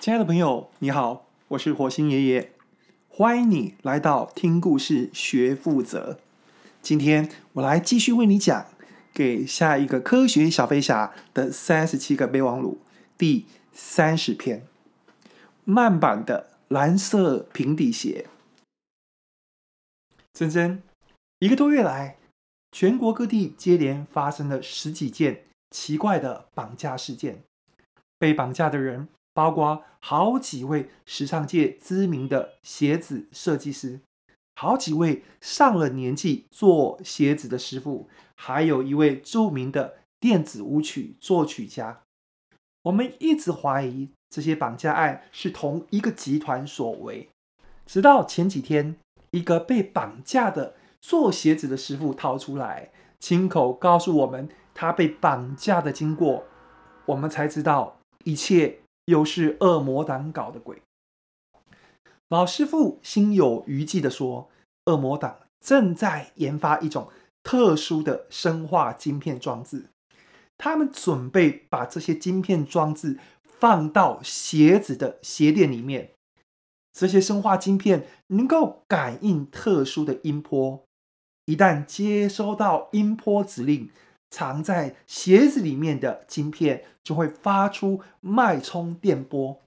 亲爱的朋友，你好，我是火星爷爷，欢迎你来到听故事学负责。今天我来继续为你讲《给下一个科学小飞侠的三十七个备忘录》第三十篇：慢版的蓝色平底鞋。珍珍，一个多月来，全国各地接连发生了十几件奇怪的绑架事件，被绑架的人。包括好几位时尚界知名的鞋子设计师，好几位上了年纪做鞋子的师傅，还有一位著名的电子舞曲作曲家。我们一直怀疑这些绑架案是同一个集团所为，直到前几天，一个被绑架的做鞋子的师傅逃出来，亲口告诉我们他被绑架的经过，我们才知道一切。又是恶魔党搞的鬼。老师傅心有余悸地说：“恶魔党正在研发一种特殊的生化晶片装置，他们准备把这些晶片装置放到鞋子的鞋垫里面。这些生化晶片能够感应特殊的音波，一旦接收到音波指令。”藏在鞋子里面的晶片就会发出脉冲电波，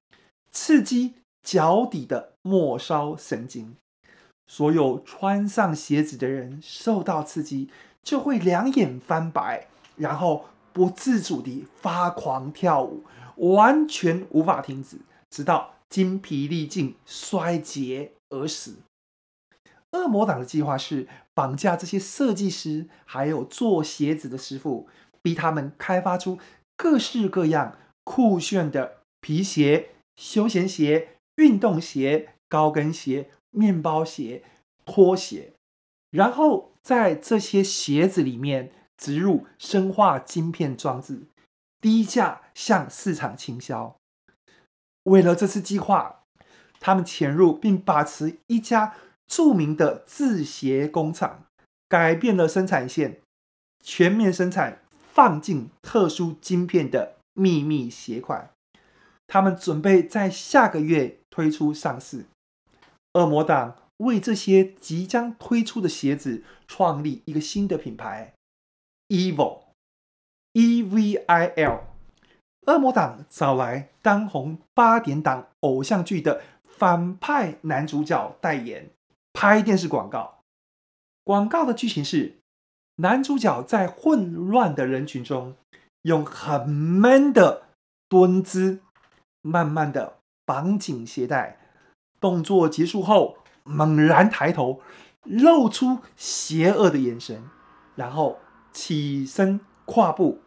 刺激脚底的末梢神经。所有穿上鞋子的人受到刺激，就会两眼翻白，然后不自主地发狂跳舞，完全无法停止，直到精疲力尽、衰竭而死。恶魔党的计划是绑架这些设计师，还有做鞋子的师傅，逼他们开发出各式各样酷炫的皮鞋、休闲鞋、运动鞋、高跟鞋、面包鞋、拖鞋，然后在这些鞋子里面植入生化晶片装置，低价向市场倾销。为了这次计划，他们潜入并把持一家。著名的制鞋工厂改变了生产线，全面生产放进特殊晶片的秘密鞋款。他们准备在下个月推出上市。恶魔党为这些即将推出的鞋子创立一个新的品牌，Evil，E-V-I-L。恶魔党找来当红八点档偶像剧的反派男主角代言。拍电视广告，广告的剧情是男主角在混乱的人群中，用很闷的蹲姿，慢慢的绑紧鞋带，动作结束后猛然抬头，露出邪恶的眼神，然后起身跨步，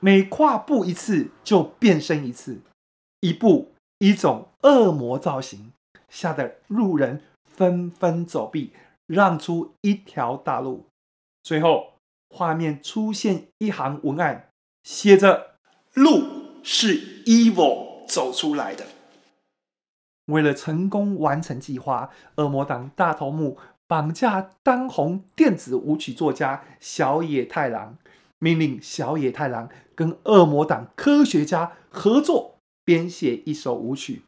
每跨步一次就变身一次，一步一种恶魔造型，吓得路人。纷纷走避，让出一条大路。最后，画面出现一行文案，写着：“路是 Evil 走出来的。”为了成功完成计划，恶魔党大头目绑架当红电子舞曲作家小野太郎，命令小野太郎跟恶魔党科学家合作编写一首舞曲，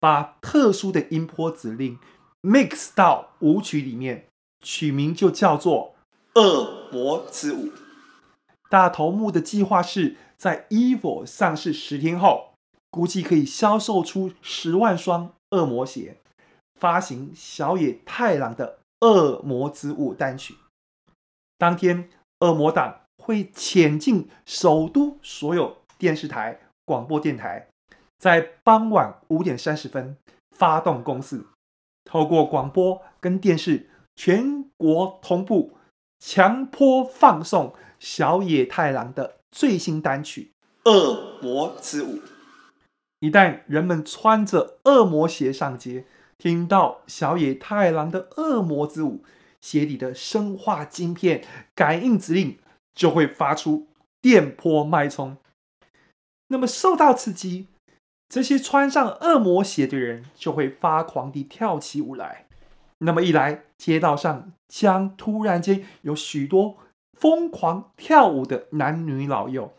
把特殊的音波指令。Mix 到舞曲里面，取名就叫做《恶魔之舞》。大头目的计划是在 Evo 上市十天后，估计可以销售出十万双恶魔鞋，发行小野太郎的《恶魔之舞》单曲。当天，恶魔党会潜进首都所有电视台、广播电台，在傍晚五点三十分发动攻势。透过广播跟电视全国同步，强迫放送小野太郎的最新单曲《恶魔之舞》。一旦人们穿着恶魔鞋上街，听到小野太郎的《恶魔之舞》，鞋底的生化晶片感应指令就会发出电波脉冲。那么受到刺激。这些穿上恶魔鞋的人就会发狂地跳起舞来，那么一来，街道上将突然间有许多疯狂跳舞的男女老幼，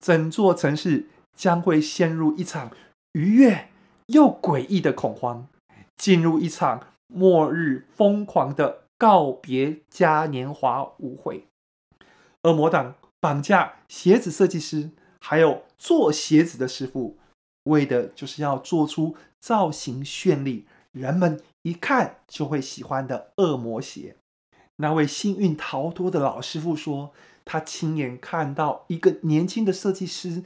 整座城市将会陷入一场愉悦、又诡异的恐慌，进入一场末日疯狂的告别嘉年华舞会。恶魔党绑架鞋子设计师，还有做鞋子的师傅，为的就是要做出造型绚丽、人们一看就会喜欢的恶魔鞋。那位幸运逃脱的老师傅说，他亲眼看到一个年轻的设计师，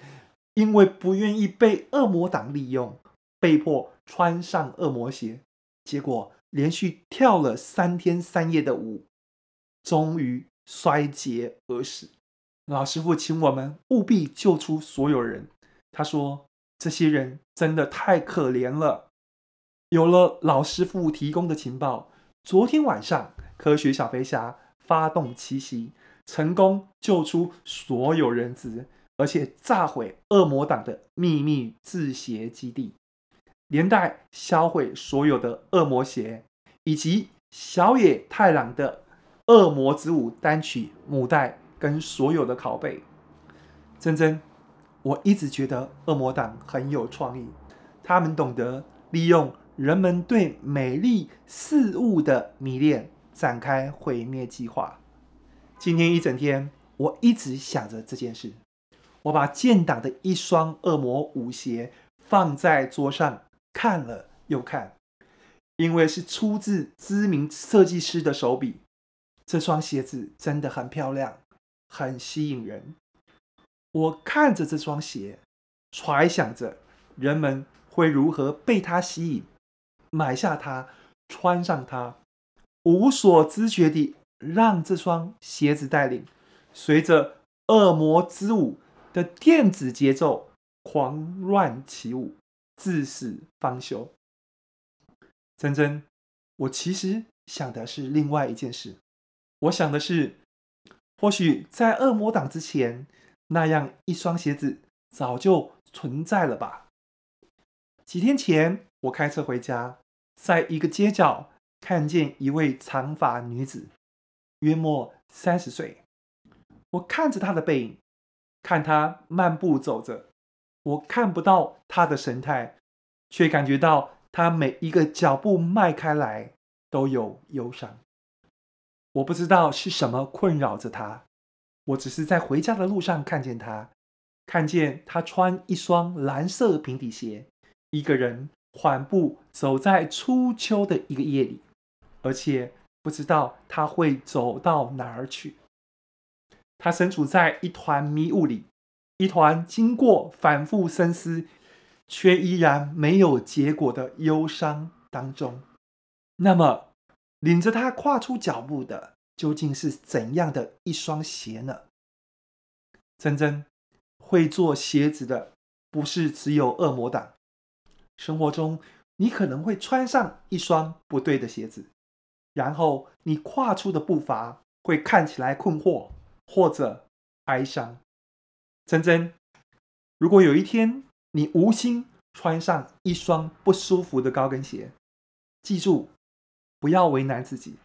因为不愿意被恶魔党利用，被迫穿上恶魔鞋，结果连续跳了三天三夜的舞，终于衰竭而死。老师傅请我们务必救出所有人。他说：“这些人真的太可怜了。”有了老师傅提供的情报，昨天晚上科学小飞侠发动奇袭，成功救出所有人质，而且炸毁恶魔党的秘密制鞋基地，连带销毁所有的恶魔鞋，以及小野太郎的《恶魔之舞》单曲母带。跟所有的拷贝，真真，我一直觉得恶魔党很有创意，他们懂得利用人们对美丽事物的迷恋，展开毁灭计划。今天一整天，我一直想着这件事。我把建党的一双恶魔舞鞋放在桌上，看了又看，因为是出自知名设计师的手笔，这双鞋子真的很漂亮。很吸引人。我看着这双鞋，揣想着人们会如何被它吸引，买下它，穿上它，无所知觉地让这双鞋子带领，随着恶魔之舞的电子节奏狂乱起舞，至死方休。珍珍，我其实想的是另外一件事，我想的是。或许在恶魔党之前，那样一双鞋子早就存在了吧？几天前，我开车回家，在一个街角看见一位长发女子，约莫三十岁。我看着她的背影，看她漫步走着，我看不到她的神态，却感觉到她每一个脚步迈开来都有忧伤。我不知道是什么困扰着她，我只是在回家的路上看见他，看见他穿一双蓝色平底鞋，一个人缓步走在初秋的一个夜里，而且不知道他会走到哪儿去。他身处在一团迷雾里，一团经过反复深思，却依然没有结果的忧伤当中。那么。领着他跨出脚步的究竟是怎样的一双鞋呢？珍珍，会做鞋子的不是只有恶魔党。生活中，你可能会穿上一双不对的鞋子，然后你跨出的步伐会看起来困惑或者哀伤。珍珍，如果有一天你无心穿上一双不舒服的高跟鞋，记住。不要为难自己，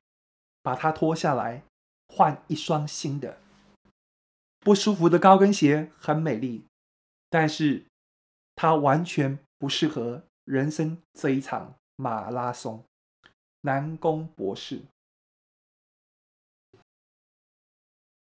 把它脱下来，换一双新的。不舒服的高跟鞋很美丽，但是它完全不适合人生这一场马拉松。南宫博士。